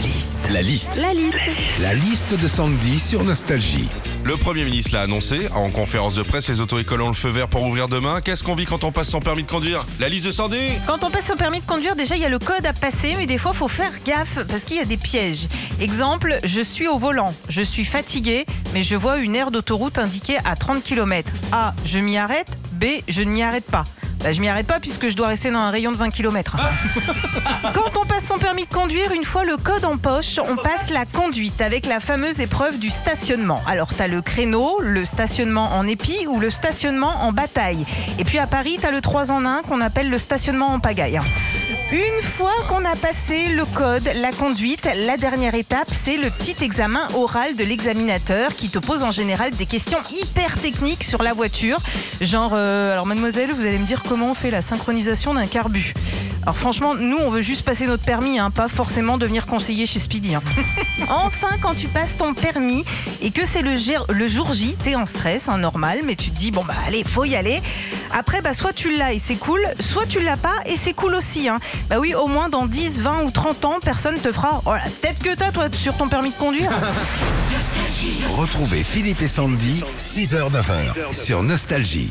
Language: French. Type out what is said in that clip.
La liste. La liste. La liste. La liste de Sandy sur Nostalgie. Le Premier ministre l'a annoncé en conférence de presse, les auto-écoles ont le feu vert pour ouvrir demain. Qu'est-ce qu'on vit quand on passe son permis de conduire? La liste de Sandy? Quand on passe son permis de conduire, déjà il y a le code à passer, mais des fois faut faire gaffe parce qu'il y a des pièges. Exemple, je suis au volant, je suis fatigué, mais je vois une aire d'autoroute indiquée à 30 km. A, je m'y arrête. B, je ne m'y arrête pas. Bah, je m'y arrête pas puisque je dois rester dans un rayon de 20 km. Quand on passe son permis de conduire, une fois le code en poche, on passe la conduite avec la fameuse épreuve du stationnement. Alors, tu as le créneau, le stationnement en épi ou le stationnement en bataille. Et puis à Paris, tu as le 3 en 1 qu'on appelle le stationnement en pagaille. Une fois qu'on a passé le code, la conduite, la dernière étape, c'est le petit examen oral de l'examinateur qui te pose en général des questions hyper techniques sur la voiture. Genre, euh, alors mademoiselle, vous allez me dire comment on fait la synchronisation d'un carbu. Alors franchement, nous, on veut juste passer notre permis, hein, pas forcément devenir conseiller chez Speedy. hein. enfin, quand tu passes ton permis et que c'est le, jour J, t'es en stress, hein, normal, mais tu te dis, bon bah allez, faut y aller. Après, bah, soit tu l'as et c'est cool, soit tu l'as pas et c'est cool aussi. hein. Bah oui, au moins dans 10, 20 ou 30 ans, personne te fera oh, la tête que t'as, toi, sur ton permis de conduire. Retrouvez Philippe et Sandy, 6h-9h sur Nostalgie.